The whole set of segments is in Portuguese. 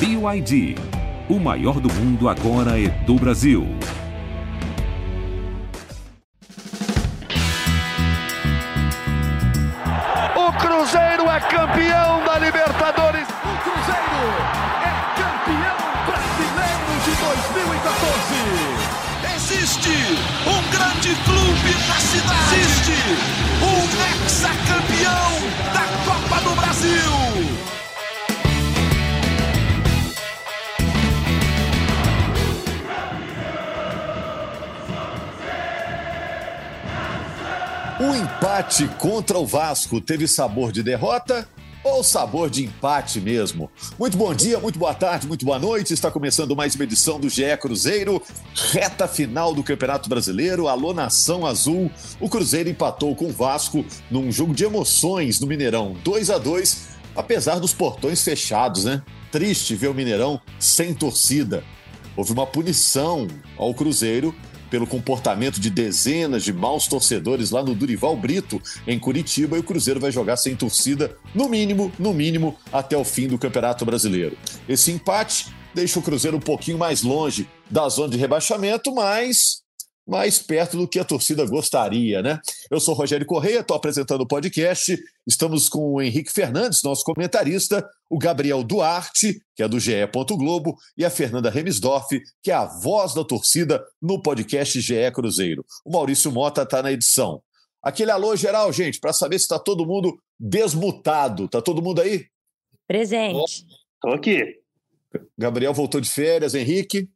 BYD. O maior do mundo agora é do Brasil. Empate contra o Vasco teve sabor de derrota ou sabor de empate mesmo? Muito bom dia, muito boa tarde, muito boa noite. Está começando mais uma edição do GE Cruzeiro, reta final do Campeonato Brasileiro. Alô Nação Azul. O Cruzeiro empatou com o Vasco num jogo de emoções no Mineirão, 2 a 2, apesar dos portões fechados, né? Triste ver o Mineirão sem torcida. Houve uma punição ao Cruzeiro pelo comportamento de dezenas de maus torcedores lá no Durival Brito, em Curitiba, e o Cruzeiro vai jogar sem torcida, no mínimo, no mínimo, até o fim do Campeonato Brasileiro. Esse empate deixa o Cruzeiro um pouquinho mais longe da zona de rebaixamento, mas mais perto do que a torcida gostaria, né? Eu sou Rogério Correia, estou apresentando o podcast. Estamos com o Henrique Fernandes, nosso comentarista, o Gabriel Duarte, que é do GE. Globo, e a Fernanda Remisdorf, que é a voz da torcida no podcast GE Cruzeiro. O Maurício Mota está na edição. Aquele alô geral, gente, para saber se está todo mundo desmutado. Está todo mundo aí? Presente. Estou aqui. Gabriel voltou de férias, Henrique.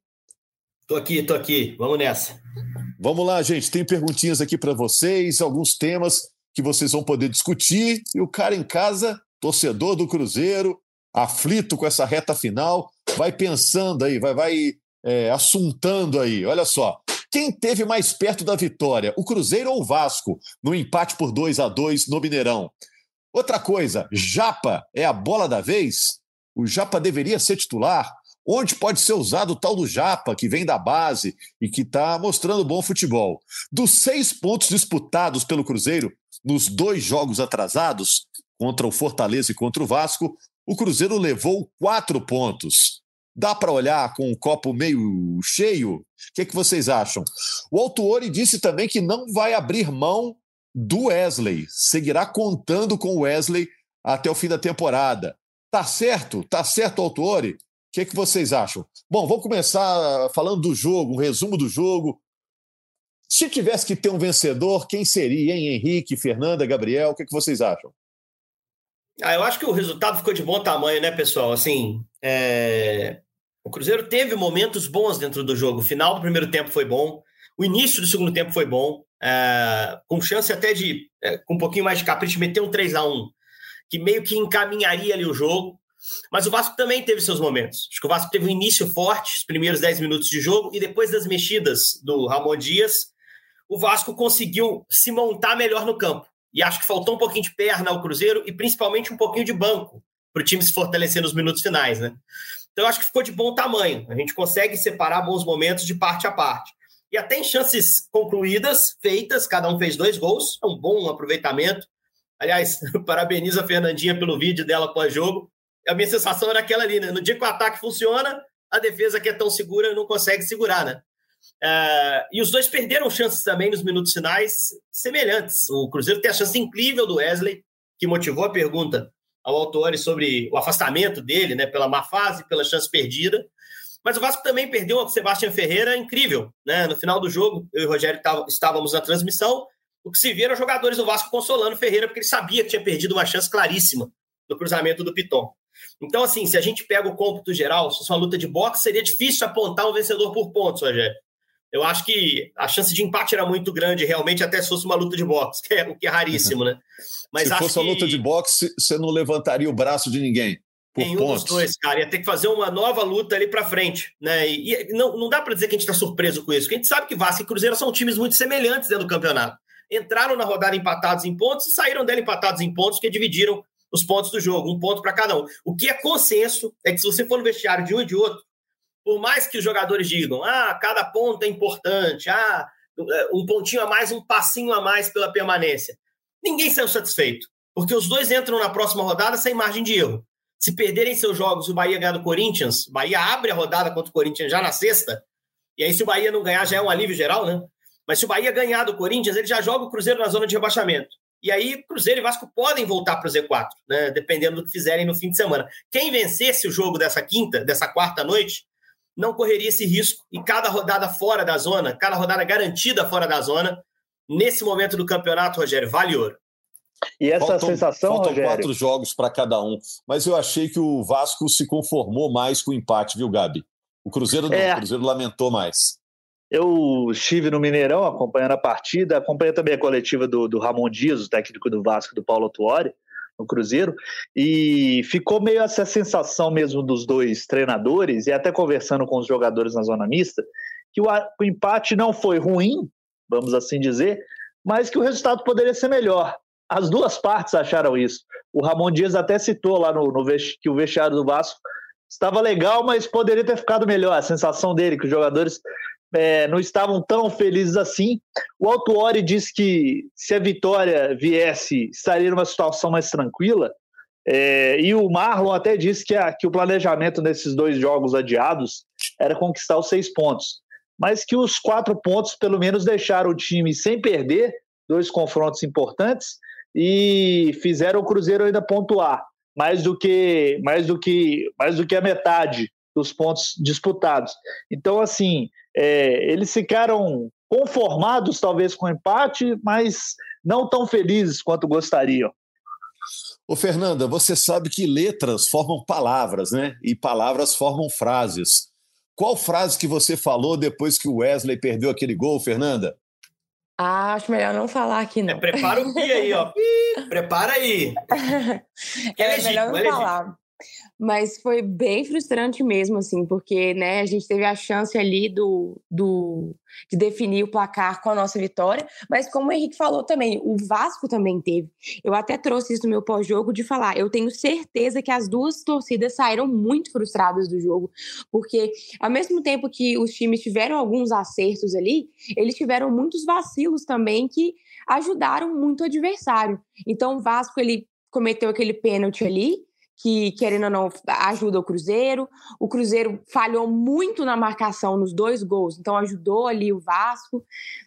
Tô aqui, tô aqui. Vamos nessa. Vamos lá, gente. Tem perguntinhas aqui para vocês, alguns temas que vocês vão poder discutir. E o cara em casa, torcedor do Cruzeiro, aflito com essa reta final, vai pensando aí, vai, vai é, assuntando aí. Olha só. Quem teve mais perto da vitória, o Cruzeiro ou o Vasco, no empate por 2 a 2 no Mineirão? Outra coisa, Japa é a bola da vez? O Japa deveria ser titular? Onde pode ser usado o tal do Japa, que vem da base e que está mostrando bom futebol. Dos seis pontos disputados pelo Cruzeiro nos dois jogos atrasados, contra o Fortaleza e contra o Vasco, o Cruzeiro levou quatro pontos. Dá para olhar com o copo meio cheio? O que, é que vocês acham? O Autuori disse também que não vai abrir mão do Wesley, seguirá contando com o Wesley até o fim da temporada. Tá certo? Tá certo, Autuori? O que, que vocês acham? Bom, vamos começar falando do jogo, um resumo do jogo. Se tivesse que ter um vencedor, quem seria, hein? Henrique, Fernanda, Gabriel? O que, que vocês acham? Ah, eu acho que o resultado ficou de bom tamanho, né, pessoal? Assim, é... o Cruzeiro teve momentos bons dentro do jogo. O final do primeiro tempo foi bom, o início do segundo tempo foi bom, é... com chance até de, é, com um pouquinho mais de capricho, meter um 3 a 1 que meio que encaminharia ali o jogo. Mas o Vasco também teve seus momentos. Acho que o Vasco teve um início forte, os primeiros 10 minutos de jogo, e depois das mexidas do Ramon Dias, o Vasco conseguiu se montar melhor no campo. E acho que faltou um pouquinho de perna ao Cruzeiro e principalmente um pouquinho de banco para o time se fortalecer nos minutos finais, né? Então acho que ficou de bom tamanho. A gente consegue separar bons momentos de parte a parte. E até em chances concluídas, feitas, cada um fez dois gols, é um bom aproveitamento. Aliás, parabenizo a Fernandinha pelo vídeo dela pós-jogo a minha sensação era aquela ali, né? No dia que o ataque funciona, a defesa que é tão segura não consegue segurar, né? Uh, e os dois perderam chances também nos minutos finais semelhantes. O Cruzeiro tem a chance incrível do Wesley, que motivou a pergunta ao autor sobre o afastamento dele, né? Pela má fase, pela chance perdida. Mas o Vasco também perdeu o Sebastião Ferreira incrível, né? No final do jogo, eu e o Rogério estávamos na transmissão. O que se viram jogadores do Vasco consolando Ferreira, porque ele sabia que tinha perdido uma chance claríssima no cruzamento do Piton. Então, assim, se a gente pega o cômputo geral, se fosse uma luta de boxe, seria difícil apontar um vencedor por pontos, Rogério. Eu acho que a chance de empate era muito grande, realmente, até se fosse uma luta de boxe, que é, o que é raríssimo, né? Mas se fosse uma luta de boxe, você não levantaria o braço de ninguém. Por Nenhum pontos. dos dois, cara. Ia ter que fazer uma nova luta ali para frente, né? E, e não, não dá para dizer que a gente está surpreso com isso, porque a gente sabe que Vasco e Cruzeiro são times muito semelhantes dentro do campeonato. Entraram na rodada empatados em pontos e saíram dela empatados em pontos, que dividiram os pontos do jogo, um ponto para cada um. O que é consenso é que se você for no vestiário de um e de outro, por mais que os jogadores digam, ah, cada ponto é importante, ah, um pontinho a mais, um passinho a mais pela permanência, ninguém saiu satisfeito, porque os dois entram na próxima rodada sem margem de erro. Se perderem seus jogos o Bahia ganhar do Corinthians, o Bahia abre a rodada contra o Corinthians já na sexta, e aí se o Bahia não ganhar já é um alívio geral, né? Mas se o Bahia ganhar do Corinthians, ele já joga o Cruzeiro na zona de rebaixamento. E aí Cruzeiro e Vasco podem voltar para o Z4, né? Dependendo do que fizerem no fim de semana. Quem vencesse o jogo dessa quinta, dessa quarta noite, não correria esse risco. E cada rodada fora da zona, cada rodada garantida fora da zona, nesse momento do campeonato, Rogério, vale ouro. E essa faltam, sensação, faltam Rogério... quatro jogos para cada um. Mas eu achei que o Vasco se conformou mais com o empate, viu, Gabi? O Cruzeiro não, é. o Cruzeiro lamentou mais. Eu estive no Mineirão acompanhando a partida, acompanhei também a coletiva do, do Ramon Dias, o técnico do Vasco, do Paulo Tuori, no Cruzeiro, e ficou meio essa sensação mesmo dos dois treinadores, e até conversando com os jogadores na zona mista, que o, o empate não foi ruim, vamos assim dizer, mas que o resultado poderia ser melhor. As duas partes acharam isso. O Ramon Dias até citou lá no, no que o vestiário do Vasco estava legal, mas poderia ter ficado melhor. A sensação dele, que os jogadores é, não estavam tão felizes assim. O Altuori disse que se a vitória viesse, estaria numa situação mais tranquila. É, e o Marlon até disse que, a, que o planejamento nesses dois jogos adiados era conquistar os seis pontos. Mas que os quatro pontos, pelo menos, deixaram o time sem perder, dois confrontos importantes, e fizeram o Cruzeiro ainda pontuar mais do que mais do que mais do que a metade dos pontos disputados. Então, assim, é, eles ficaram conformados talvez com o empate, mas não tão felizes quanto gostariam. Ô Fernanda, você sabe que letras formam palavras, né? E palavras formam frases. Qual frase que você falou depois que o Wesley perdeu aquele gol, Fernanda? Ah, acho melhor não falar aqui, não. É, prepara o pi aí, ó. prepara aí. é, é melhor não é falar. Mas foi bem frustrante mesmo, assim, porque né, a gente teve a chance ali do, do, de definir o placar com a nossa vitória, mas como o Henrique falou também, o Vasco também teve. Eu até trouxe isso no meu pós-jogo de falar, eu tenho certeza que as duas torcidas saíram muito frustradas do jogo, porque ao mesmo tempo que os times tiveram alguns acertos ali, eles tiveram muitos vacilos também que ajudaram muito o adversário. Então o Vasco, ele cometeu aquele pênalti ali, que, querendo ou não, ajuda o Cruzeiro. O Cruzeiro falhou muito na marcação nos dois gols, então ajudou ali o Vasco.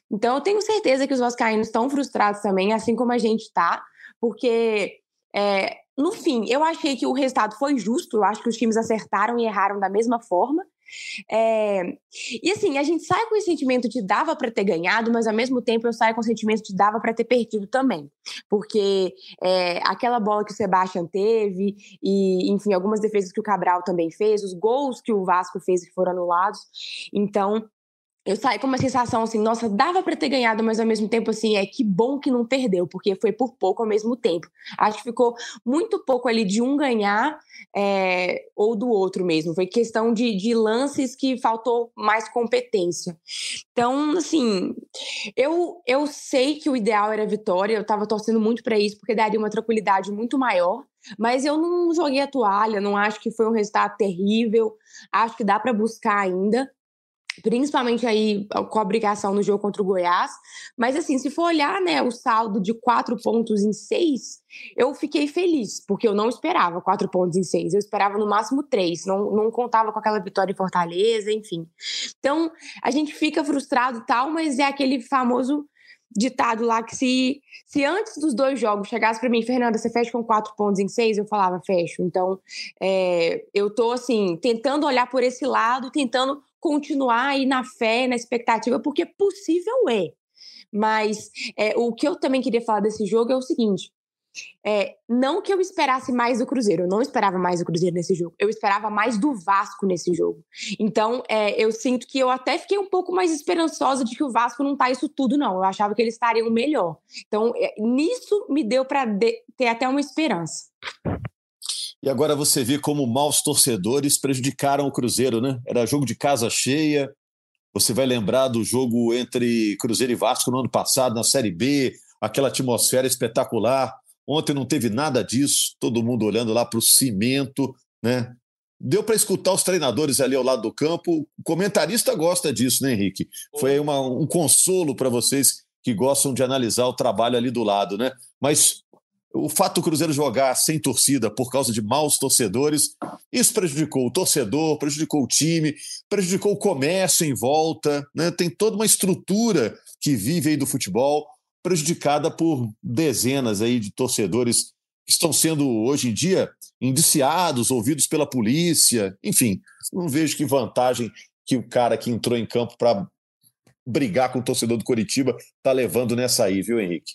Então eu tenho certeza que os vascaínos estão frustrados também, assim como a gente está, porque é, no fim, eu achei que o resultado foi justo, eu acho que os times acertaram e erraram da mesma forma. É... E assim, a gente sai com o sentimento de dava para ter ganhado, mas ao mesmo tempo eu saio com o sentimento de dava para ter perdido também. Porque é, aquela bola que o Sebastião teve, e enfim, algumas defesas que o Cabral também fez, os gols que o Vasco fez que foram anulados. Então, eu saí com uma sensação assim, nossa, dava para ter ganhado, mas ao mesmo tempo assim, é que bom que não perdeu, porque foi por pouco ao mesmo tempo. Acho que ficou muito pouco ali de um ganhar é, ou do outro mesmo. Foi questão de, de lances que faltou mais competência. Então, assim, eu, eu sei que o ideal era vitória, eu estava torcendo muito para isso, porque daria uma tranquilidade muito maior. Mas eu não joguei a toalha, não acho que foi um resultado terrível. Acho que dá para buscar ainda principalmente aí com a obrigação no jogo contra o Goiás. Mas assim, se for olhar, né, o saldo de quatro pontos em seis, eu fiquei feliz, porque eu não esperava quatro pontos em seis, eu esperava no máximo três, não, não contava com aquela vitória em Fortaleza, enfim. Então, a gente fica frustrado e tal, mas é aquele famoso ditado lá que se, se antes dos dois jogos chegasse para mim, Fernanda, você fecha com quatro pontos em seis, eu falava, fecho. Então, é, eu tô assim, tentando olhar por esse lado, tentando continuar aí na fé, na expectativa, porque possível é. Mas é, o que eu também queria falar desse jogo é o seguinte: é, não que eu esperasse mais do Cruzeiro, eu não esperava mais do Cruzeiro nesse jogo, eu esperava mais do Vasco nesse jogo. Então, é, eu sinto que eu até fiquei um pouco mais esperançosa de que o Vasco não tá isso tudo, não. Eu achava que eles estariam melhor. Então, é, nisso me deu para ter até uma esperança. E agora você vê como maus torcedores prejudicaram o Cruzeiro, né? Era jogo de casa cheia. Você vai lembrar do jogo entre Cruzeiro e Vasco no ano passado, na Série B, aquela atmosfera espetacular. Ontem não teve nada disso, todo mundo olhando lá para o cimento, né? Deu para escutar os treinadores ali ao lado do campo. O comentarista gosta disso, né, Henrique? Foi uma, um consolo para vocês que gostam de analisar o trabalho ali do lado, né? Mas o fato do Cruzeiro jogar sem torcida por causa de maus torcedores, isso prejudicou o torcedor, prejudicou o time, prejudicou o comércio em volta, né? tem toda uma estrutura que vive aí do futebol prejudicada por dezenas aí de torcedores que estão sendo hoje em dia indiciados, ouvidos pela polícia, enfim, não vejo que vantagem que o cara que entrou em campo para brigar com o torcedor do Coritiba está levando nessa aí, viu, Henrique?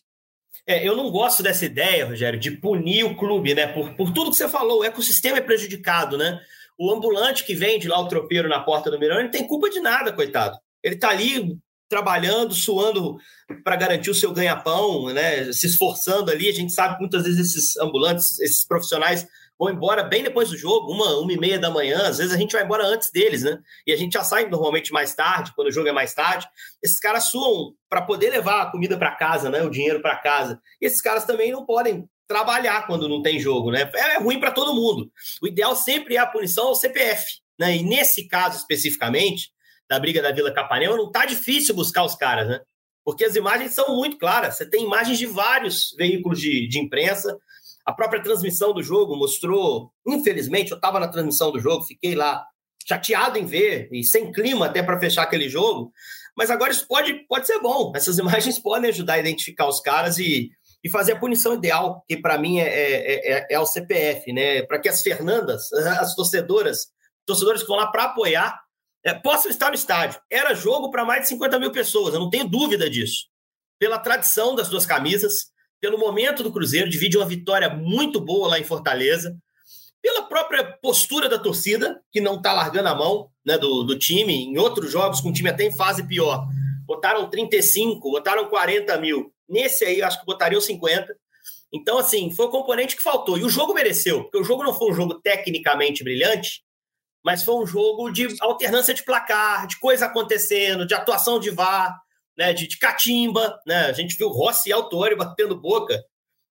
É, eu não gosto dessa ideia, Rogério, de punir o clube, né? Por, por tudo que você falou, o ecossistema é prejudicado, né? O ambulante que vende lá o tropeiro na porta do Mirão, ele tem culpa de nada, coitado. Ele está ali trabalhando, suando para garantir o seu ganha-pão, né? Se esforçando ali. A gente sabe que muitas vezes esses ambulantes, esses profissionais vão embora bem depois do jogo, uma, uma e meia da manhã. Às vezes a gente vai embora antes deles, né? E a gente já sai normalmente mais tarde, quando o jogo é mais tarde. Esses caras suam para poder levar a comida para casa, né? O dinheiro para casa. E esses caras também não podem trabalhar quando não tem jogo, né? É, é ruim para todo mundo. O ideal sempre é a punição ao CPF, né? E nesse caso especificamente, da briga da Vila Capanema, não tá difícil buscar os caras, né? Porque as imagens são muito claras. Você tem imagens de vários veículos de, de imprensa, a própria transmissão do jogo mostrou, infelizmente, eu estava na transmissão do jogo, fiquei lá chateado em ver e sem clima até para fechar aquele jogo. Mas agora isso pode, pode ser bom. Essas imagens podem ajudar a identificar os caras e, e fazer a punição ideal, que para mim é, é, é, é, o CPF, né? Para que as Fernandas, as torcedoras, torcedores que vão lá para apoiar, é, possam estar no estádio. Era jogo para mais de 50 mil pessoas, eu não tenho dúvida disso. Pela tradição das duas camisas, pelo momento do Cruzeiro, divide uma vitória muito boa lá em Fortaleza, pela própria postura da torcida, que não está largando a mão né, do, do time. Em outros jogos, com o time até em fase pior, botaram 35, botaram 40 mil. Nesse aí, acho que botariam 50. Então, assim, foi o componente que faltou. E o jogo mereceu, porque o jogo não foi um jogo tecnicamente brilhante, mas foi um jogo de alternância de placar, de coisa acontecendo, de atuação de VAR né, de, de catimba, né? A gente viu Rossi e Autori batendo boca.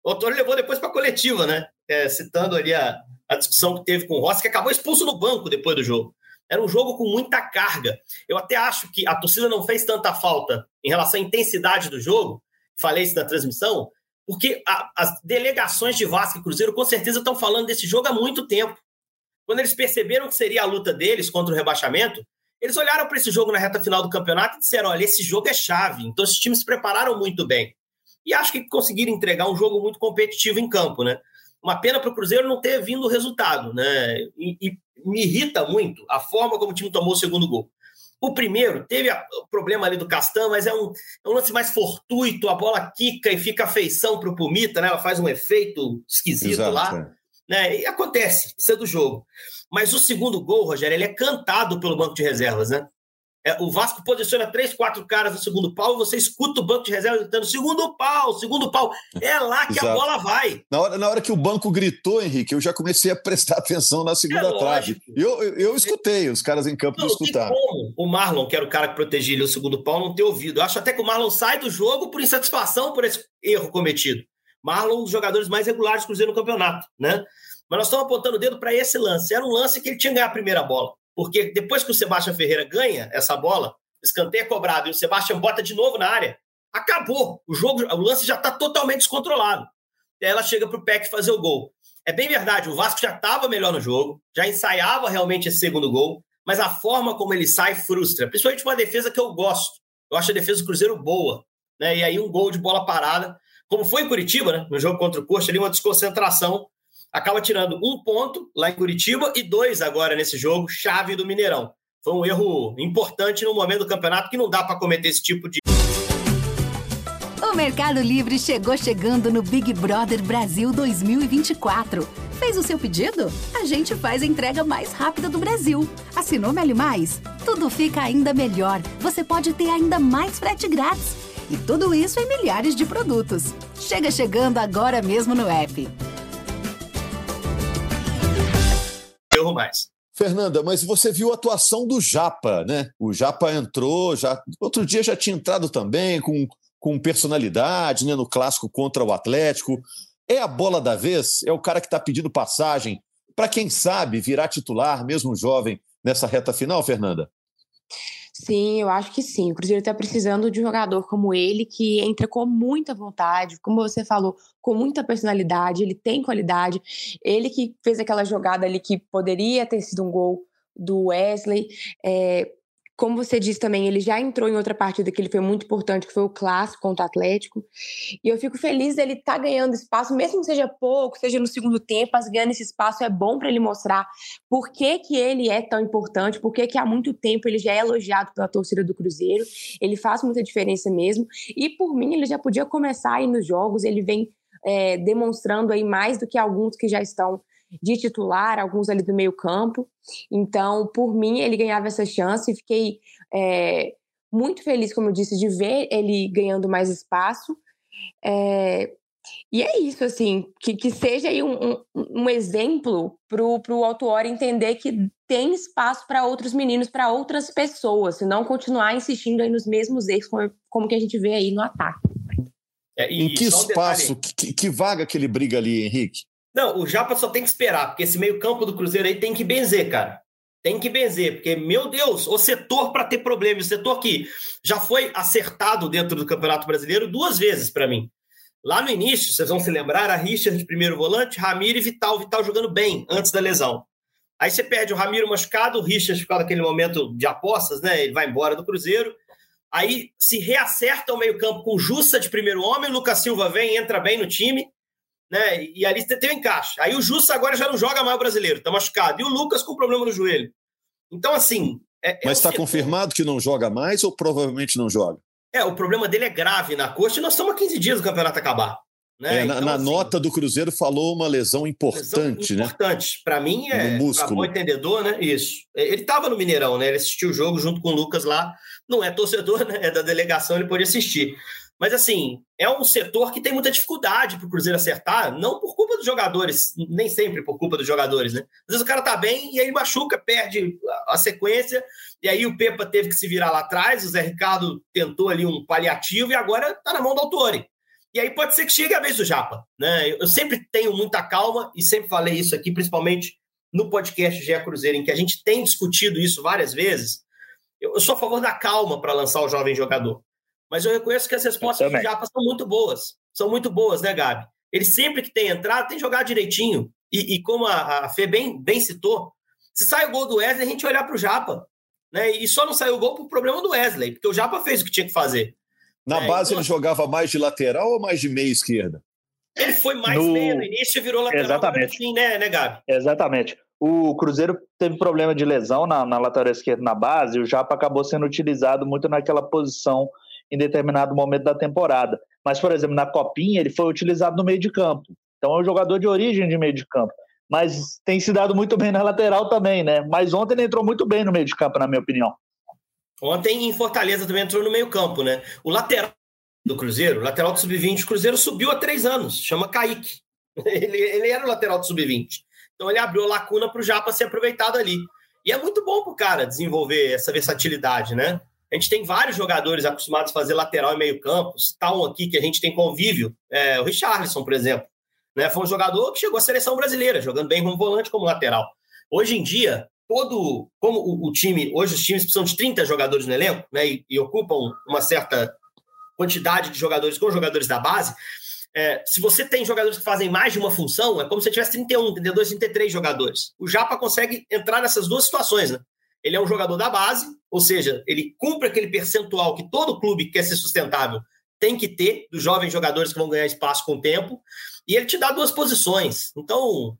O Autori levou depois para a coletiva, né? É, citando ali a, a discussão que teve com o Rossi, que acabou expulso no banco depois do jogo. Era um jogo com muita carga. Eu até acho que a torcida não fez tanta falta em relação à intensidade do jogo, falei isso na transmissão, porque a, as delegações de Vasco e Cruzeiro com certeza estão falando desse jogo há muito tempo. Quando eles perceberam que seria a luta deles contra o rebaixamento, eles olharam para esse jogo na reta final do campeonato e disseram: olha, esse jogo é chave. Então, esses times se prepararam muito bem. E acho que conseguiram entregar um jogo muito competitivo em campo, né? Uma pena para o Cruzeiro não ter vindo o resultado, né? E, e, me irrita muito a forma como o time tomou o segundo gol. O primeiro teve o problema ali do Castan, mas é um, é um lance mais fortuito, a bola quica e fica a feição para o Pumita, né? Ela faz um efeito esquisito Exato, lá. É. Né? E acontece, isso é do jogo. Mas o segundo gol, Rogério, ele é cantado pelo banco de reservas, né? É, o Vasco posiciona três, quatro caras no segundo pau e você escuta o banco de reserva gritando: segundo pau, segundo pau. É lá que a bola vai. Na hora, na hora que o banco gritou, Henrique, eu já comecei a prestar atenção na segunda é trave. Eu, eu, eu, escutei, os caras em campo não, não escutaram. Como o Marlon, que era o cara que protegia ele o segundo pau, não ter ouvido. Eu acho até que o Marlon sai do jogo por insatisfação por esse erro cometido. Marlon, um dos jogadores mais regulares do Cruzeiro no campeonato, né? Mas nós estamos apontando o dedo para esse lance. Era um lance que ele tinha que ganhar a primeira bola. Porque depois que o Sebastião Ferreira ganha essa bola, escanteio é cobrado e o Sebastião bota de novo na área, acabou. O jogo, o lance já está totalmente descontrolado. E aí ela chega para o Peck fazer o gol. É bem verdade, o Vasco já estava melhor no jogo, já ensaiava realmente esse segundo gol, mas a forma como ele sai frustra. Principalmente uma defesa que eu gosto. Eu acho a defesa do Cruzeiro boa. Né? E aí um gol de bola parada, como foi em Curitiba, né? no jogo contra o Coxa, ali uma desconcentração acaba tirando um ponto lá em Curitiba e dois agora nesse jogo, chave do Mineirão. Foi um erro importante no momento do campeonato que não dá para cometer esse tipo de. O Mercado Livre chegou chegando no Big Brother Brasil 2024. Fez o seu pedido? A gente faz a entrega mais rápida do Brasil. Assinou Meli Mais? Tudo fica ainda melhor. Você pode ter ainda mais frete grátis. E tudo isso em milhares de produtos. Chega chegando agora mesmo no app. Erro mais. Fernanda, mas você viu a atuação do Japa, né? O Japa entrou, já outro dia já tinha entrado também com, com personalidade, né? No clássico contra o Atlético. É a bola da vez? É o cara que está pedindo passagem para quem sabe virar titular, mesmo jovem, nessa reta final, Fernanda? Sim, eu acho que sim. O Cruzeiro está precisando de um jogador como ele, que entra com muita vontade, como você falou, com muita personalidade, ele tem qualidade. Ele que fez aquela jogada ali que poderia ter sido um gol do Wesley. É, como você disse também, ele já entrou em outra partida que ele foi muito importante, que foi o clássico contra o Atlético. E eu fico feliz dele estar tá ganhando espaço, mesmo que seja pouco, seja no segundo tempo, mas ganhando esse espaço é bom para ele mostrar por que, que ele é tão importante, por que, que há muito tempo ele já é elogiado pela torcida do Cruzeiro. Ele faz muita diferença mesmo. E por mim, ele já podia começar aí nos jogos, ele vem é, demonstrando aí mais do que alguns que já estão de titular, alguns ali do meio campo. Então, por mim, ele ganhava essa chance e fiquei é, muito feliz, como eu disse, de ver ele ganhando mais espaço. É, e é isso, assim, que, que seja aí um, um, um exemplo para o autor entender que tem espaço para outros meninos, para outras pessoas, se não continuar insistindo aí nos mesmos erros, como, como que a gente vê aí no ataque. É, em que espaço, um que, que, vaga que ele briga ali, Henrique? Não, o Japa só tem que esperar, porque esse meio-campo do Cruzeiro aí tem que benzer, cara. Tem que benzer, porque, meu Deus, o setor para ter problema, o setor que já foi acertado dentro do Campeonato Brasileiro duas vezes para mim. Lá no início, vocês vão se lembrar, a Richard de primeiro volante, Ramiro e Vital. Vital jogando bem antes da lesão. Aí você perde o Ramiro machucado, o Richard ficou naquele momento de apostas, né? Ele vai embora do Cruzeiro. Aí se reacerta o meio-campo com Jussa de primeiro homem, Lucas Silva vem, entra bem no time né? E ali tem o encaixe. Aí o Jussa agora já não joga mais o brasileiro, tá machucado. E o Lucas com problema no joelho. Então, assim. É, é Mas está confirmado que não joga mais ou provavelmente não joga? É, o problema dele é grave na coxa e nós estamos há 15 dias do campeonato acabar. Né? É, então, na, assim, nota do Cruzeiro falou uma lesão importante, lesão né? Importante. Para mim é. No músculo. bom entendedor, né? Isso. Ele estava no Mineirão, né? Ele assistiu o jogo junto com o Lucas lá. Não é torcedor, né? É da delegação, ele pode assistir. Mas, assim, é um setor que tem muita dificuldade para o Cruzeiro acertar, não por culpa dos jogadores, nem sempre por culpa dos jogadores, né? Às vezes o cara tá bem e aí machuca, perde a sequência, e aí o Pepa teve que se virar lá atrás, o Zé Ricardo tentou ali um paliativo e agora tá na mão do Autori. E aí pode ser que chegue a vez do Japa, né? Eu sempre tenho muita calma e sempre falei isso aqui, principalmente no podcast GE Cruzeiro, em que a gente tem discutido isso várias vezes. Eu sou a favor da calma para lançar o jovem jogador. Mas eu reconheço que as respostas do Japa são muito boas. São muito boas, né, Gabi? Ele sempre que tem entrado, tem jogado direitinho. E, e como a, a Fê bem, bem citou, se sai o gol do Wesley, a gente olhar para o Japa. Né? E só não saiu o gol por problema do Wesley, porque o Japa fez o que tinha que fazer. Na é, base então, ele jogava mais de lateral ou mais de meia esquerda? Ele foi mais no... meia no início e virou lateral Exatamente. Fim, né, né, Gabi? Exatamente. O Cruzeiro teve problema de lesão na, na lateral esquerda na base, e o Japa acabou sendo utilizado muito naquela posição em determinado momento da temporada. Mas, por exemplo, na Copinha, ele foi utilizado no meio de campo. Então, é um jogador de origem de meio de campo. Mas tem se dado muito bem na lateral também, né? Mas ontem ele entrou muito bem no meio de campo, na minha opinião. Ontem em Fortaleza também entrou no meio campo, né? O lateral do Cruzeiro, o lateral do Sub-20, o Cruzeiro subiu há três anos, chama Kaique. Ele, ele era o lateral do Sub-20. Então ele abriu lacuna para o Japa ser aproveitado ali. E é muito bom para o cara desenvolver essa versatilidade, né? A gente tem vários jogadores acostumados a fazer lateral e meio campo. Está um aqui que a gente tem convívio, é, o Richarlison, por exemplo. Né? Foi um jogador que chegou à seleção brasileira, jogando bem como volante, como lateral. Hoje em dia, todo. Como o, o time. Hoje os times precisam de 30 jogadores no elenco, né? E, e ocupam uma certa quantidade de jogadores com jogadores da base. É, se você tem jogadores que fazem mais de uma função, é como se tivesse 31, 32, 33 jogadores. O Japa consegue entrar nessas duas situações, né? Ele é um jogador da base, ou seja, ele cumpre aquele percentual que todo clube que quer ser sustentável tem que ter, dos jovens jogadores que vão ganhar espaço com o tempo, e ele te dá duas posições. Então,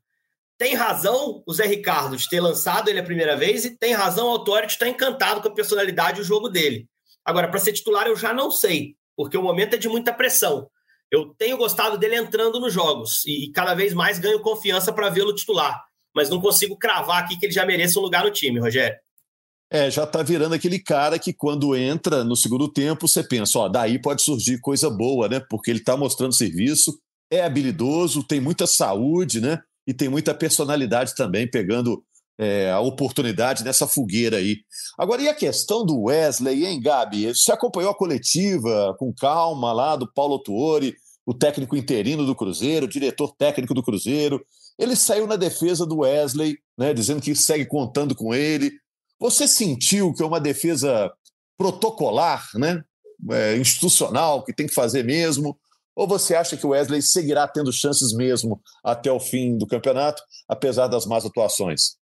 tem razão o Zé Ricardo de ter lançado ele a primeira vez, e tem razão o Autori de estar encantado com a personalidade e o jogo dele. Agora, para ser titular, eu já não sei, porque o momento é de muita pressão. Eu tenho gostado dele entrando nos jogos e cada vez mais ganho confiança para vê-lo titular, mas não consigo cravar aqui que ele já mereça um lugar no time, Rogério. É, já está virando aquele cara que quando entra no segundo tempo, você pensa, ó, daí pode surgir coisa boa, né? Porque ele está mostrando serviço, é habilidoso, tem muita saúde, né? E tem muita personalidade também, pegando é, a oportunidade nessa fogueira aí. Agora, e a questão do Wesley, hein, Gabi? Você acompanhou a coletiva com calma lá do Paulo Tuori, o técnico interino do Cruzeiro, o diretor técnico do Cruzeiro. Ele saiu na defesa do Wesley, né, dizendo que segue contando com ele, Você sentiu que é uma defesa protocolar, né? É, institucional, que tem que fazer mesmo? Ou você acha que o Wesley seguirá tendo chances mesmo até o fim do campeonato, apesar das más atuações?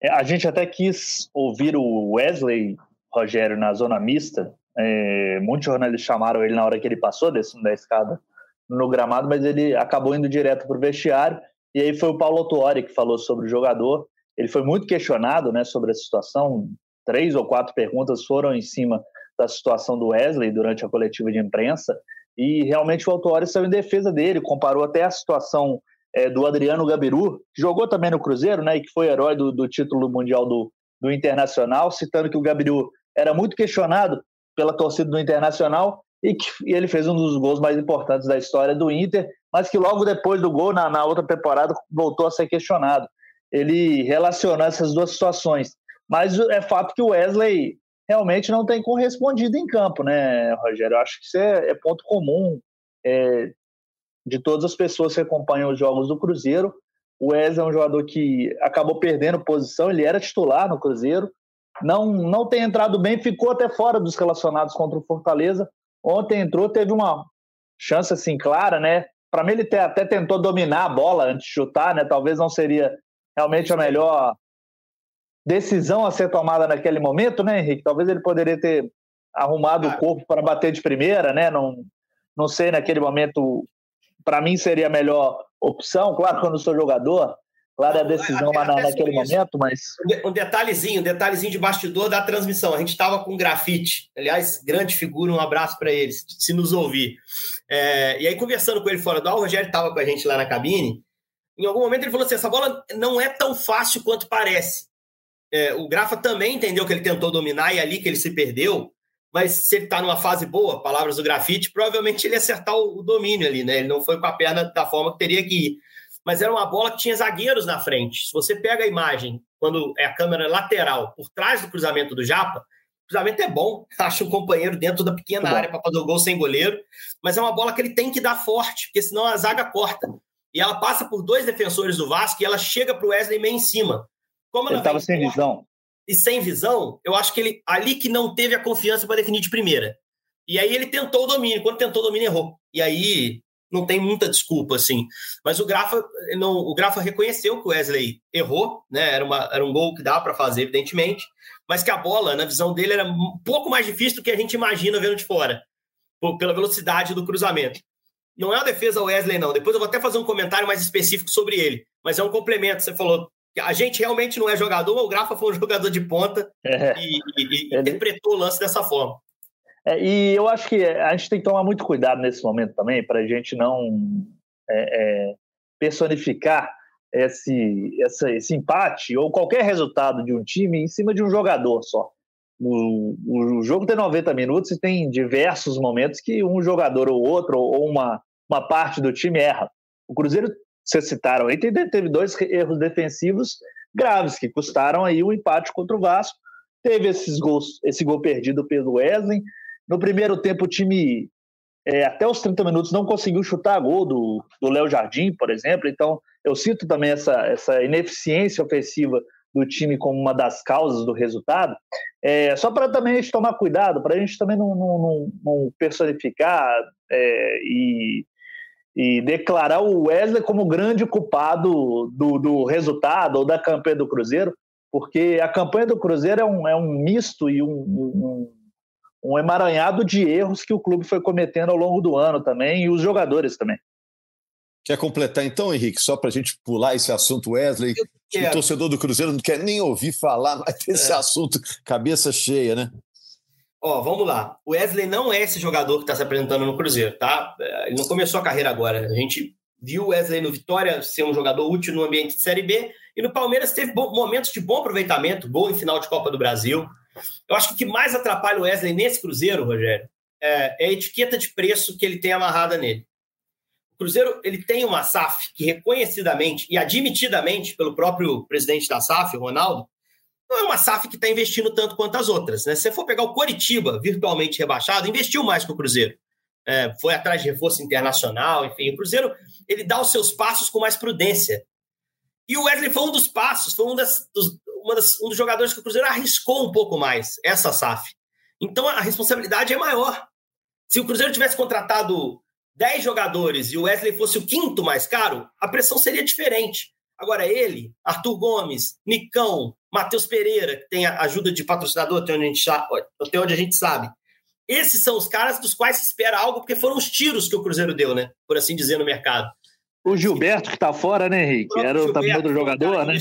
É, a gente até quis ouvir o Wesley, Rogério, na zona mista. É, muitos jornalistas chamaram ele na hora que ele passou descendo da escada no gramado, mas ele acabou indo direto para o vestiário. E aí foi o Paulo Tuori que falou sobre o jogador. Ele foi muito questionado né, sobre a situação. Três ou quatro perguntas foram em cima da situação do Wesley durante a coletiva de imprensa. E realmente o Autuori saiu em defesa dele, comparou até a situação é, do Adriano Gabiru, que jogou também no Cruzeiro, né, e que foi herói do, do título mundial do, do Internacional, citando que o Gabiru era muito questionado pela torcida do Internacional e que e ele fez um dos gols mais importantes da história do Inter, mas que logo depois do gol, na, na outra temporada, voltou a ser questionado. Ele relacionou essas duas situações. Mas é fato que o Wesley realmente não tem correspondido em campo, né, Rogério? Eu acho que isso é, é ponto comum é, de todas as pessoas que acompanham os jogos do Cruzeiro. O Wesley é um jogador que acabou perdendo posição, ele era titular no Cruzeiro, não, não tem entrado bem, ficou até fora dos relacionados contra o Fortaleza. Ontem entrou, teve uma chance assim clara, né? Para mim, ele até tentou dominar a bola antes de chutar, né? Talvez não seria realmente a melhor decisão a ser tomada naquele momento, né, Henrique? Talvez ele poderia ter arrumado ah. o corpo para bater de primeira, né? Não, não sei, naquele momento, para mim seria a melhor opção. Claro que eu não sou jogador, claro, é a decisão lá na, naquele momento, mas. Um detalhezinho, um detalhezinho de bastidor da transmissão. A gente estava com grafite, aliás, grande figura, um abraço para eles, se nos ouvir. É, e aí, conversando com ele fora do ar, o Rogério estava com a gente lá na cabine. Em algum momento ele falou assim: essa bola não é tão fácil quanto parece. É, o Grafa também entendeu que ele tentou dominar e é ali que ele se perdeu, mas se ele está numa fase boa, palavras do grafite, provavelmente ele ia acertar o, o, domínio ali, né? Ele não foi com a perna da forma que teria que ir. Mas era uma bola que tinha zagueiros na frente. Se você pega a imagem, quando é a câmera lateral, por trás do cruzamento do Japa, o cruzamento é bom, acha um companheiro dentro da pequena área para fazer o gol sem goleiro, mas é uma bola que ele tem que dar forte, porque senão a zaga corta. E ela passa por dois defensores do Vasco e ela chega para o Wesley meio em cima. Como ele estava sem visão. E sem visão, eu acho que ele ali que não teve a confiança para definir de primeira. E aí ele tentou o domínio. Quando tentou o domínio, errou. E aí não tem muita desculpa, assim. Mas o Grafa, não, o Grafa reconheceu que o Wesley errou, né? Era, uma, era um gol que dá para fazer, evidentemente. Mas que a bola, na visão dele, era um pouco mais difícil do que a gente imagina vendo de fora, por, pela velocidade do cruzamento. Não é uma defesa ao Wesley, não. Depois eu vou até fazer um comentário mais específico sobre ele. Mas é um complemento. Você falou a gente realmente não é jogador, o Grafa foi um jogador de ponta é. e, e, e interpretou o lance dessa forma. É, e eu acho que a gente tem que tomar muito cuidado nesse momento também, para a gente não é, é, personificar esse, esse, esse, empate ou qualquer resultado de um time em cima de um jogador só. O, o jogo tem 90 minutos e tem diversos momentos que um jogador ou outro, ou uma, uma parte do time erra. O Cruzeiro vocês citaram aí, teve dois erros defensivos graves que custaram aí o um empate contra o Vasco. Teve esses gols, esse gol perdido pelo Wesley. No primeiro tempo, o time, é, até os 30 minutos, não conseguiu chutar gol do Léo Jardim, por exemplo. Então, eu cito também essa, essa ineficiência ofensiva do time como uma das causas do resultado. É, só para também a gente tomar cuidado, para a gente também não, não, não, não personificar é, e e declarar o Wesley como grande culpado do, do resultado ou da campanha do Cruzeiro, porque a campanha do Cruzeiro é um, é um misto e um, um, um emaranhado de erros que o clube foi cometendo ao longo do ano também e os jogadores também. Quer completar então, Henrique, só para a gente pular esse assunto Wesley? O torcedor do Cruzeiro não quer nem ouvir falar mais desse é. assunto, cabeça cheia, né? Ó, vamos lá. O Wesley não é esse jogador que está se apresentando no Cruzeiro, tá? É, ele não começou a carreira agora. A gente viu o Wesley no Vitória ser um jogador útil no ambiente de Série B e no Palmeiras teve momentos de bom aproveitamento, gol em final de Copa do Brasil. Eu acho que o que mais atrapalha o Wesley nesse Cruzeiro, Rogério, é, é a etiqueta de preço que ele tem amarrada nele. Cruzeiro ele tem uma SAF que reconhecidamente e admitidamente pelo próprio presidente da SAF, Ronaldo, não é uma SAF que está investindo tanto quanto as outras. Né? Se você for pegar o Coritiba, virtualmente rebaixado, investiu mais que o Cruzeiro. É, foi atrás de reforço internacional, enfim. O Cruzeiro ele dá os seus passos com mais prudência. E o Wesley foi um dos passos, foi um das, dos, das, um dos jogadores que o Cruzeiro arriscou um pouco mais, essa SAF. Então a responsabilidade é maior. Se o Cruzeiro tivesse contratado 10 jogadores e o Wesley fosse o quinto mais caro, a pressão seria diferente. Agora, ele, Arthur Gomes, Nicão, Matheus Pereira, que tem ajuda de patrocinador, até onde, a gente, até onde a gente sabe. Esses são os caras dos quais se espera algo, porque foram os tiros que o Cruzeiro deu, né? Por assim dizer, no mercado. O Gilberto que tá fora, né, Henrique? Era o Gilberto, do jogador, né?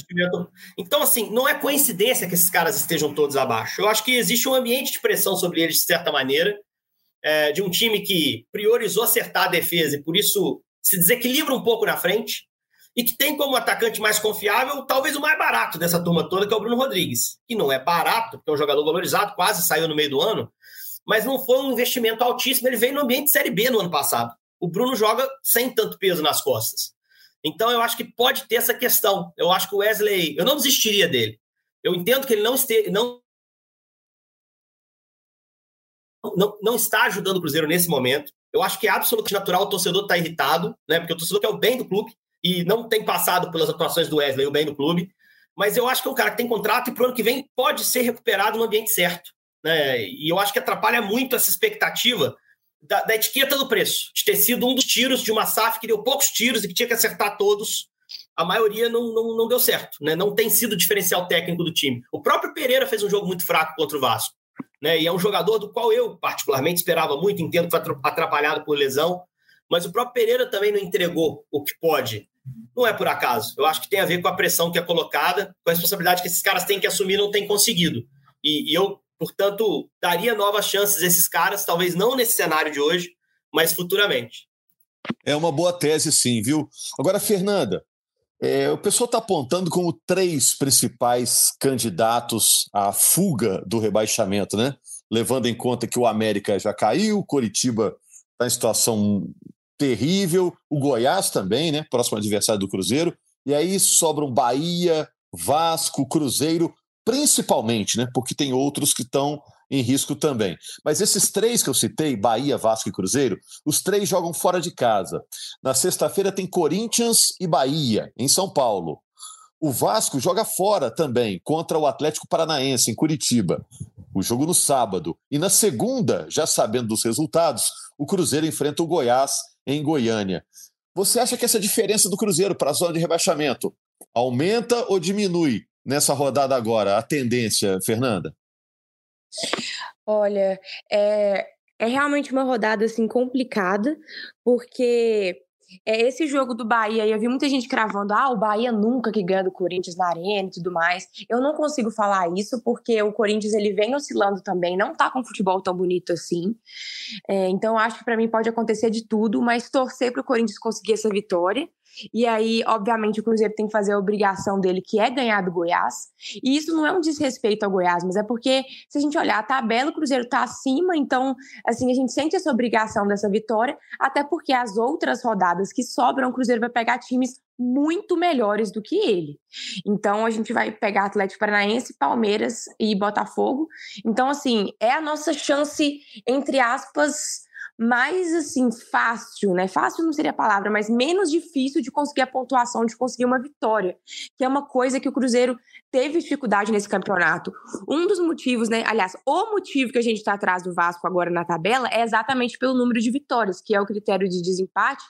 Então, assim, não é coincidência que esses caras estejam todos abaixo. Eu acho que existe um ambiente de pressão sobre eles, de certa maneira, é, de um time que priorizou acertar a defesa e, por isso, se desequilibra um pouco na frente e que tem como atacante mais confiável, talvez o mais barato dessa turma toda, que é o Bruno Rodrigues. Que não é barato, porque é um jogador valorizado, quase saiu no meio do ano, mas não foi um investimento altíssimo. Ele veio no ambiente de Série B no ano passado. O Bruno joga sem tanto peso nas costas. Então eu acho que pode ter essa questão. Eu acho que o Wesley. Eu não desistiria dele. Eu entendo que ele não, este, não, não, não está ajudando o Cruzeiro nesse momento. Eu acho que é absolutamente natural o torcedor estar irritado, né? Porque o torcedor quer o bem do clube e não tem passado pelas atuações do Wesley o bem do clube. Mas eu acho que é um cara que tem contrato e para o ano que vem pode ser recuperado no ambiente certo. Né? E eu acho que atrapalha muito essa expectativa da, da, etiqueta do preço, de ter sido um dos tiros de uma SAF que deu poucos tiros e que tinha que acertar todos. A maioria não, não, não deu certo, né? não tem sido diferencial técnico do time. O próprio Pereira fez um jogo muito fraco contra o Vasco. Né? E é um jogador do qual eu, particularmente, esperava muito, entendo que foi atrapalhado por lesão, mas o próprio Pereira também não entregou o que pode. Não é por acaso. Eu acho que tem a ver com a pressão que é colocada, com a responsabilidade que esses caras têm que assumir não têm conseguido. E, e eu, portanto, daria novas chances a esses caras, talvez não nesse cenário de hoje, mas futuramente. É uma boa tese, sim, viu? Agora, Fernanda, é, o pessoal está apontando como três principais candidatos à fuga do rebaixamento, né? Levando em conta que o América já caiu, o Coritiba está em situação terrível, o Goiás também, né? Próximo adversário do Cruzeiro. E aí sobram Bahia, Vasco, Cruzeiro, principalmente, né? Porque tem outros que estão em risco também. Mas esses três que eu citei, Bahia, Vasco e Cruzeiro, os três jogam fora de casa. Na sexta-feira tem Corinthians e Bahia, em São Paulo. O Vasco joga fora também, contra o Atlético Paranaense, em Curitiba. O jogo no sábado. E na segunda, já sabendo dos resultados, o Cruzeiro enfrenta o Goiás em Goiânia. Você acha que essa diferença do Cruzeiro para a zona de rebaixamento aumenta ou diminui nessa rodada agora? A tendência, Fernanda? Olha, é, é realmente uma rodada assim complicada, porque é esse jogo do Bahia, eu vi muita gente cravando, ah, o Bahia nunca que ganha do Corinthians na arena e tudo mais. Eu não consigo falar isso porque o Corinthians ele vem oscilando também, não tá com futebol tão bonito assim. É, então acho que para mim pode acontecer de tudo, mas torcer para o Corinthians conseguir essa vitória. E aí, obviamente, o Cruzeiro tem que fazer a obrigação dele, que é ganhar do Goiás. E isso não é um desrespeito ao Goiás, mas é porque, se a gente olhar a tabela, o Cruzeiro está acima, então, assim, a gente sente essa obrigação dessa vitória, até porque as outras rodadas que sobram, o Cruzeiro vai pegar times muito melhores do que ele. Então, a gente vai pegar Atlético Paranaense, Palmeiras e Botafogo. Então, assim, é a nossa chance, entre aspas, mais assim fácil, né? Fácil não seria a palavra, mas menos difícil de conseguir a pontuação, de conseguir uma vitória, que é uma coisa que o Cruzeiro teve dificuldade nesse campeonato. Um dos motivos, né? Aliás, o motivo que a gente está atrás do Vasco agora na tabela é exatamente pelo número de vitórias, que é o critério de desempate,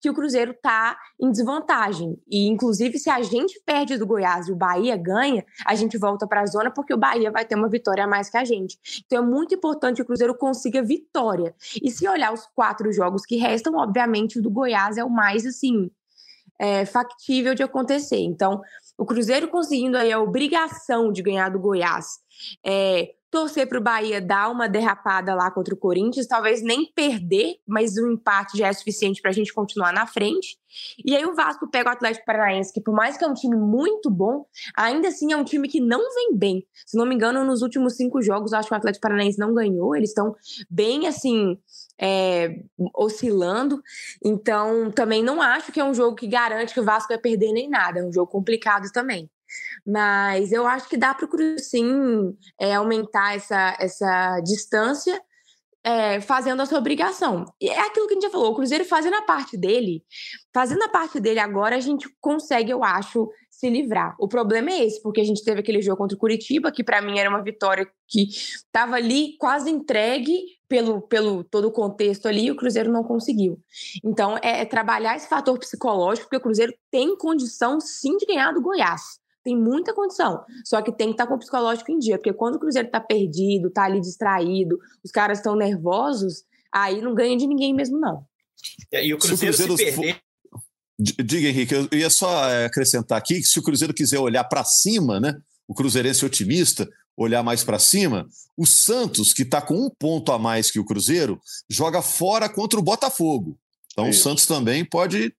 que o Cruzeiro está em desvantagem. E, inclusive, se a gente perde do Goiás e o Bahia ganha, a gente volta para a zona, porque o Bahia vai ter uma vitória a mais que a gente. Então é muito importante que o Cruzeiro consiga vitória. E se olhar os quatro jogos que restam, obviamente o do Goiás é o mais assim. É, factível de acontecer. Então, o Cruzeiro conseguindo aí a obrigação de ganhar do Goiás, é, torcer para o Bahia dar uma derrapada lá contra o Corinthians, talvez nem perder, mas um empate já é suficiente para a gente continuar na frente. E aí o Vasco pega o Atlético Paranaense, que por mais que é um time muito bom, ainda assim é um time que não vem bem. Se não me engano, nos últimos cinco jogos, acho que o Atlético Paranaense não ganhou. Eles estão bem assim. É, oscilando, então também não acho que é um jogo que garante que o Vasco vai perder nem nada, é um jogo complicado também. Mas eu acho que dá para o Cruzeiro sim é, aumentar essa, essa distância é, fazendo a sua obrigação. E é aquilo que a gente já falou, o Cruzeiro fazendo a parte dele, fazendo a parte dele agora, a gente consegue, eu acho, se livrar. O problema é esse, porque a gente teve aquele jogo contra o Curitiba, que para mim era uma vitória que estava ali quase entregue pelo, pelo todo o contexto ali, e o Cruzeiro não conseguiu. Então, é, é trabalhar esse fator psicológico, porque o Cruzeiro tem condição sim de ganhar do Goiás tem muita condição. Só que tem que estar tá com o psicológico em dia, porque quando o Cruzeiro está perdido, está ali distraído, os caras estão nervosos, aí não ganha de ninguém mesmo, não. É, e o Cruzeiro, se, o Cruzeiro se perder. Diga, Henrique, eu ia só é, acrescentar aqui que se o Cruzeiro quiser olhar para cima, né? O Cruzeirense otimista, olhar mais para cima, o Santos, que está com um ponto a mais que o Cruzeiro, joga fora contra o Botafogo. Então Isso. o Santos também pode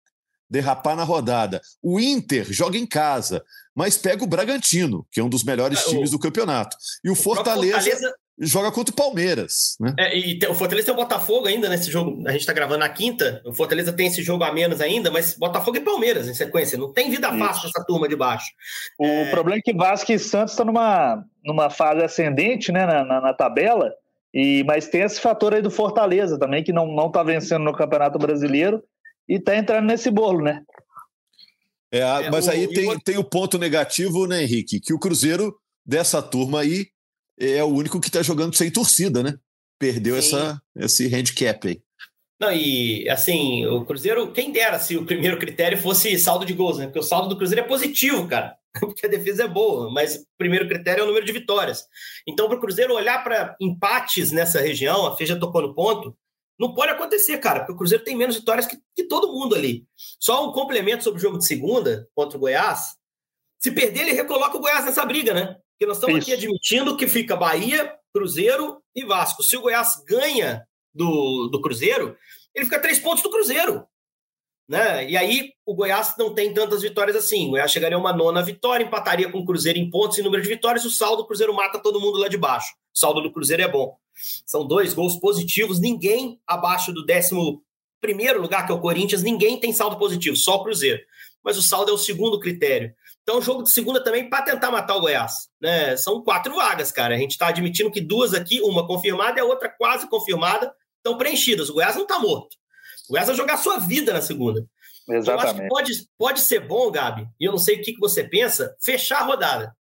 derrapar na rodada. O Inter joga em casa, mas pega o Bragantino, que é um dos melhores é, times do campeonato. E o, o Fortaleza, Fortaleza, joga contra o Palmeiras. Né? É, e tem, o Fortaleza tem o Botafogo ainda nesse jogo. A gente está gravando na quinta. O Fortaleza tem esse jogo a menos ainda, mas Botafogo e Palmeiras em sequência. Não tem vida fácil essa turma de baixo. O é... problema é que Vasco e Santos estão numa, numa fase ascendente né, na, na, na tabela. E, mas tem esse fator aí do Fortaleza também, que não, não tá vencendo no Campeonato Brasileiro e está entrando nesse bolo, né? É, é mas aí tem, o... tem o ponto negativo, né, Henrique? Que o Cruzeiro, dessa turma aí, é o único que está jogando sem torcida, né? Perdeu essa, esse handicap aí. Não, e assim, o Cruzeiro, quem dera se o primeiro critério fosse saldo de gols, né? Porque o saldo do Cruzeiro é positivo, cara. Porque a defesa é boa, mas o primeiro critério é o número de vitórias. Então, para o Cruzeiro olhar para empates nessa região, a Feja tocou no ponto, não pode acontecer, cara, porque o Cruzeiro tem menos vitórias que, que todo mundo ali. Só um complemento sobre o jogo de segunda contra o Goiás. Se perder, ele recoloca o Goiás nessa briga, né? Porque nós estamos Isso. aqui admitindo que fica Bahia, Cruzeiro e Vasco. Se o Goiás ganha do, do Cruzeiro, ele fica três pontos do Cruzeiro. Né? E aí o Goiás não tem tantas vitórias assim. O Goiás chegaria a uma nona vitória, empataria com o Cruzeiro em pontos e número de vitórias, o saldo do Cruzeiro mata todo mundo lá de baixo. O saldo do Cruzeiro é bom. São dois gols positivos, ninguém abaixo do décimo primeiro lugar, que é o Corinthians, ninguém tem saldo positivo, só o Cruzeiro. Mas o saldo é o segundo critério. Então, o jogo de segunda também para tentar matar o Goiás. Né? São quatro vagas, cara. A gente está admitindo que duas aqui, uma confirmada e a outra quase confirmada, estão preenchidas. O Goiás não está morto. O Goiás vai jogar sua vida na segunda. Exatamente. Eu acho que pode, pode ser bom, Gabi, e eu não sei o que, que você pensa, fechar a rodada.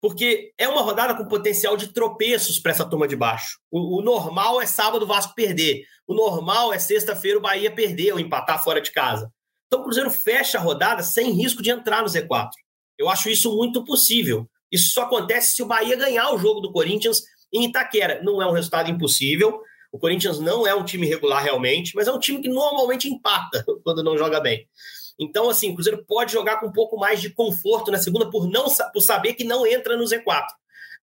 Porque é uma rodada com potencial de tropeços para essa turma de baixo. O, o, normal é sábado o Vasco perder. O normal é sexta-feira o Bahia perder ou empatar fora de casa. Então o Cruzeiro fecha a rodada sem risco de entrar no Z4. Eu acho isso muito possível. Isso só acontece se o Bahia ganhar o jogo do Corinthians em Itaquera. Não é um resultado impossível, o Corinthians não é um time regular realmente, mas é um time que normalmente empata quando não joga bem. Então, assim, o Cruzeiro pode jogar com um pouco mais de conforto na segunda por não por saber que não entra no Z4.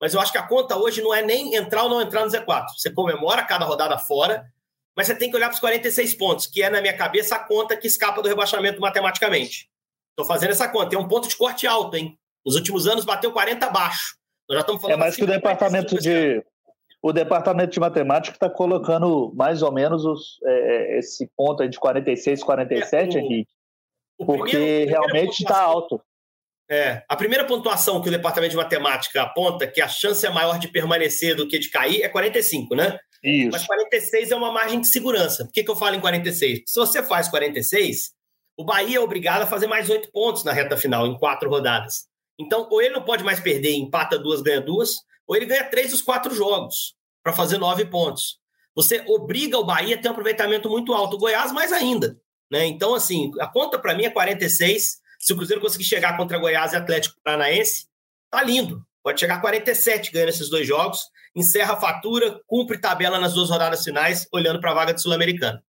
Mas eu acho que a conta hoje não é nem entrar ou não entrar no Z4. Você comemora cada rodada fora, mas você tem que olhar para os 46 pontos, que é, na minha cabeça, a conta que escapa do rebaixamento matematicamente. Estou fazendo essa conta. É um ponto de corte alto, hein? Nos últimos anos bateu 40 abaixo. Nós já estamos falando é mais que o departamento de o departamento de matemática está colocando mais ou menos os, é, é esse ponto aí de 46, 47, é, o, Henrique, o porque primeiro, realmente está alto. É, a primeira pontuação que o departamento de matemática aponta, que a chance é maior de permanecer do que de cair, é 45, né? Isso. Mas 46 é uma margem de segurança. Por que, que eu falo em 46? Se você faz 46, o Bahia é obrigado a fazer mais oito pontos na reta final, em quatro rodadas. Então, ou ele não pode mais perder, empata duas, ganha duas, ou ele ganha três dos quatro jogos para fazer nove pontos. Você obriga o Bahia a ter um aproveitamento muito alto, o Goiás mais ainda. Né? Então, assim, a conta para mim é 46. Se o Cruzeiro conseguir chegar contra Goiás e Atlético Paranaense, tá lindo. Pode chegar a 47 ganhando esses dois jogos, encerra a fatura, cumpre tabela nas duas rodadas finais, olhando para a vaga de Sul-Americana.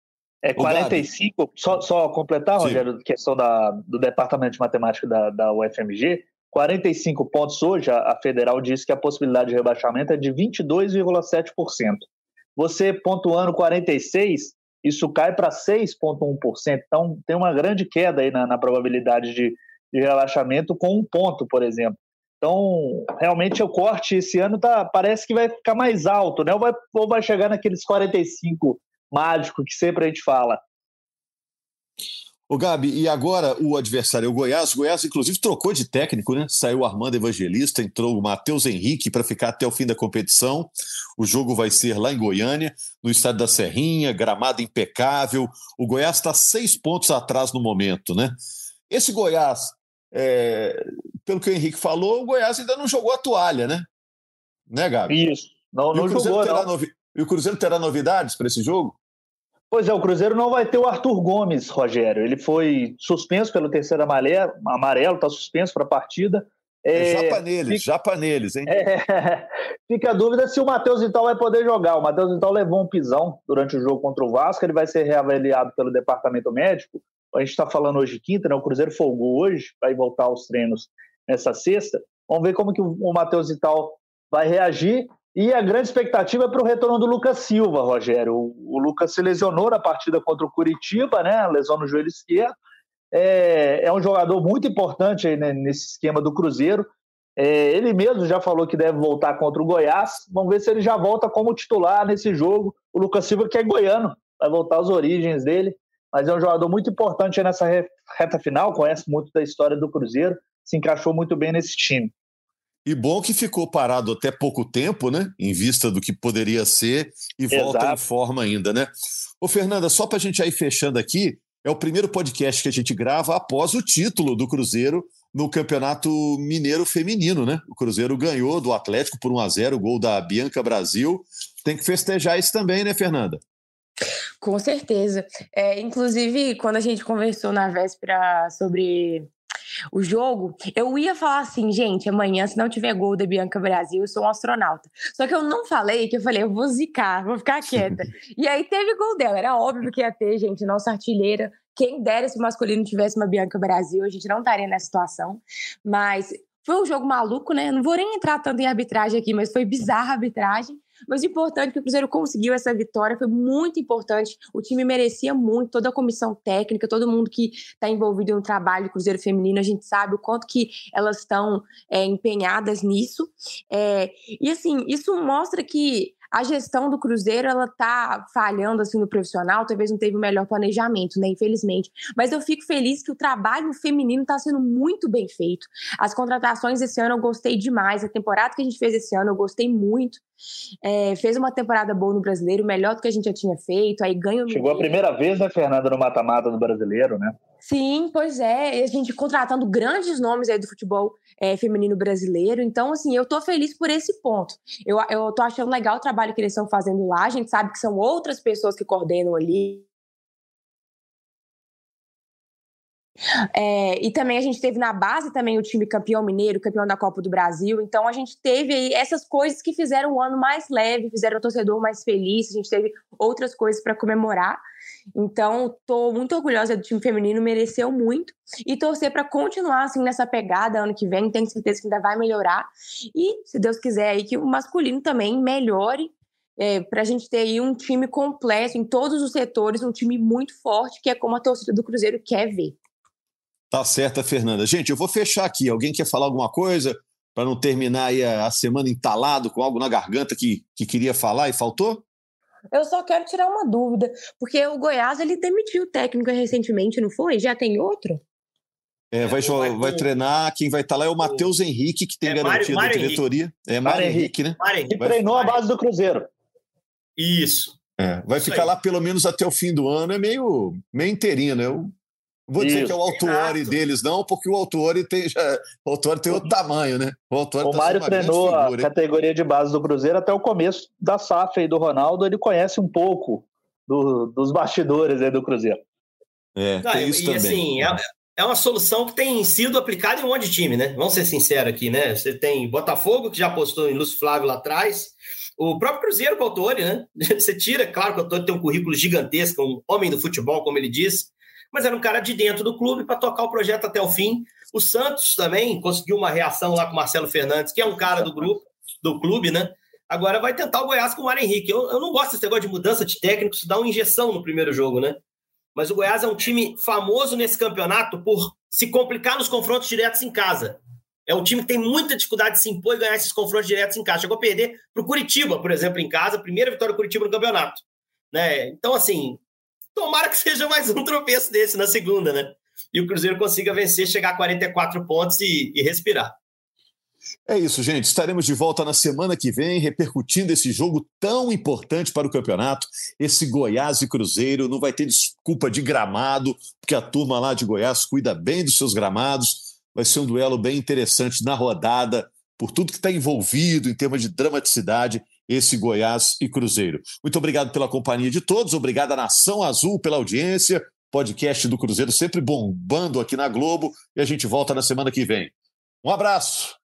É 45, só, só completar, Rogério, questão da, do Departamento de Matemática da, da UFMG, 45 pontos hoje, a federal diz que a possibilidade de rebaixamento é de 22,7%. Você pontuando 46, isso cai para 6,1%. Então, tem uma grande queda aí na, na probabilidade de, de, relaxamento com um ponto, por exemplo. Então, realmente, o corte esse ano tá, parece que vai ficar mais alto, né? Ou vai, ou vai chegar naqueles 45 mágico que sempre a gente fala. Ô, Gabi, e agora o adversário é o Goiás. O Goiás, inclusive, trocou de técnico, né? Saiu o Armando Evangelista, entrou o Matheus Henrique para ficar até o fim da competição. O jogo vai ser lá em Goiânia, no estádio da Serrinha, gramado impecável. O Goiás está seis pontos atrás no momento, né? Esse Goiás, é... pelo que o Henrique falou, o Goiás ainda não jogou a toalha, né? Né, Gabi? Isso. Não, não jogou, não. Novi... E o Cruzeiro terá novidades para esse jogo? Pois é, o Cruzeiro não vai ter o Arthur Gomes, Rogério. Ele foi suspenso pelo terceiro amarelo, está suspenso para a partida. É, é, japa neles, fica, japa neles, hein? É, fica a dúvida se o Matheus Vital vai poder jogar. O Matheus Vital levou um pisão durante o jogo contra o Vasco, ele vai ser reavaliado pelo departamento médico. A gente está falando hoje quinta, né? O Cruzeiro folgou hoje, vai voltar aos treinos nessa sexta. Vamos ver como que o Matheus Vital vai reagir. E a grande expectativa é para o retorno do Lucas Silva, Rogério. O, o, Lucas se lesionou na partida contra o Curitiba, né? Lesão no joelho esquerdo. É, é um jogador muito importante aí, né, nesse esquema do Cruzeiro. É, ele mesmo já falou que deve voltar contra o Goiás. Vamos ver se ele já volta como titular nesse jogo. O Lucas Silva, que é goiano, vai voltar às origens dele. Mas é um jogador muito importante nessa reta final, conhece muito da história do Cruzeiro, se encaixou muito bem nesse time. E bom que ficou parado até pouco tempo, né? Em vista do que poderia ser, e volta Exato. em forma ainda, né? Ô, Fernanda, só para a gente aí fechando aqui, é o primeiro podcast que a gente grava após o título do Cruzeiro no Campeonato Mineiro Feminino, né? O Cruzeiro ganhou do Atlético por 1 a 0 o gol da Bianca Brasil. Tem que festejar isso também, né, Fernanda? Com certeza. É, inclusive, quando a gente conversou na véspera sobre o jogo, eu ia falar assim, gente, amanhã, se não tiver gol da Bianca Brasil, eu sou um astronauta. Só que eu não falei, que eu falei, eu vou zicar, vou ficar quieta. e aí teve gol dela, era óbvio que ia ter, gente, nossa artilheira. Quem dera se o masculino tivesse uma Bianca Brasil, a gente não estaria nessa situação. Mas foi um jogo maluco, né? Não vou nem entrar tanto em arbitragem aqui, mas foi bizarra a arbitragem. Mas o importante é que o Cruzeiro conseguiu essa vitória, foi muito importante. O time merecia muito, toda a comissão técnica, todo mundo que está envolvido no trabalho do Cruzeiro Feminino, a gente sabe o quanto que elas estão é, empenhadas nisso. É, e assim, isso mostra que a gestão do Cruzeiro ela tá falhando assim no profissional, talvez não teve o melhor planejamento, né, infelizmente. Mas eu fico feliz que o trabalho feminino está sendo muito bem feito. As contratações esse ano eu gostei demais, a temporada que a gente fez esse ano eu gostei muito. É, fez uma temporada boa no Brasileiro, melhor do que a gente já tinha feito, aí ganhou. Chegou a primeira vez, né, Fernanda, no mata-mata do Brasileiro, né? Sim, pois é. A gente contratando grandes nomes aí do futebol é, feminino brasileiro. Então, assim, eu tô feliz por esse ponto. Eu, eu tô achando legal o trabalho que eles estão fazendo lá. A gente sabe que são outras pessoas que coordenam ali. É, e também a gente teve na base também o time campeão mineiro, campeão da Copa do Brasil. Então a gente teve aí essas coisas que fizeram o ano mais leve, fizeram o torcedor mais feliz. A gente teve outras coisas para comemorar. Então estou muito orgulhosa do time feminino, mereceu muito e torcer para continuar assim nessa pegada ano que vem. Tenho certeza que ainda vai melhorar e, se Deus quiser, aí que o masculino também melhore é, para a gente ter aí um time completo em todos os setores, um time muito forte, que é como a torcida do Cruzeiro quer ver. Tá certa, Fernanda. Gente, eu vou fechar aqui. Alguém quer falar alguma coisa para não terminar aí a, a, semana entalado com algo na garganta que, que queria falar e faltou? Eu só quero tirar uma dúvida, porque o Goiás ele demitiu o técnico recentemente, não foi? Já tem outro? É, vai, vai, vai treinar, quem vai estar tá lá é o Matheus Henrique, que tem é, garantia Mário, da diretoria. Henrique. É Mário Henrique, Henrique, né? Mário Henrique. Vai... treinou a base do Cruzeiro. Isso. É, vai Isso ficar aí. lá pelo menos até o fim do ano, é meio, meio inteirinho, né? Eu Vou dizer Isso. que é o Autuori deles, não, porque o Autuori tem, já, o Autuori tem outro tamanho, né? O, o tá Mário treinou figura, a categoria de base do Cruzeiro até o começo da SAF aí do Ronaldo, ele conhece um pouco do, dos bastidores aí do Cruzeiro. É, isso e, também. Assim, é, é uma solução que tem sido aplicada em um monte de time, né? Vamos ser sinceros aqui, né? Você tem Botafogo, que já apostou em Lúcio Flávio lá atrás, o próprio Cruzeiro com o Autori, né? Você tira, claro que o Autori tem um currículo gigantesco, um homem do futebol, como ele diz, mas era um cara de dentro do clube para tocar o projeto até o fim. O Santos também conseguiu uma reação lá com o Marcelo Fernandes, que é um cara do grupo, do clube, né? Agora vai tentar o Goiás com o Mário Henrique. Eu, eu não gosto desse negócio de mudança de técnico, isso dá uma injeção no primeiro jogo, né? Mas o Goiás é um time famoso nesse campeonato por se complicar nos confrontos diretos em casa. É um time que tem muita dificuldade de se impor e ganhar esses confrontos diretos em casa. Chegou a perder para o Curitiba, por exemplo, em casa, primeira vitória do Curitiba no campeonato. Né? Então, assim, Tomara que seja mais um tropeço desse na segunda, né? E o Cruzeiro consiga vencer, chegar a 44 pontos e, e respirar. É isso, gente. Estaremos de volta na semana que vem, repercutindo esse jogo tão importante para o campeonato. Esse Goiás e Cruzeiro não vai ter desculpa de gramado, porque a turma lá de Goiás cuida bem dos seus gramados. Vai ser um duelo bem interessante na rodada, por tudo que está envolvido em termos de dramaticidade, esse Goiás e Cruzeiro. Muito obrigado pela companhia de todos, obrigado à Nação Azul pela audiência. Podcast do Cruzeiro sempre bombando aqui na Globo e a gente volta na semana que vem. Um abraço!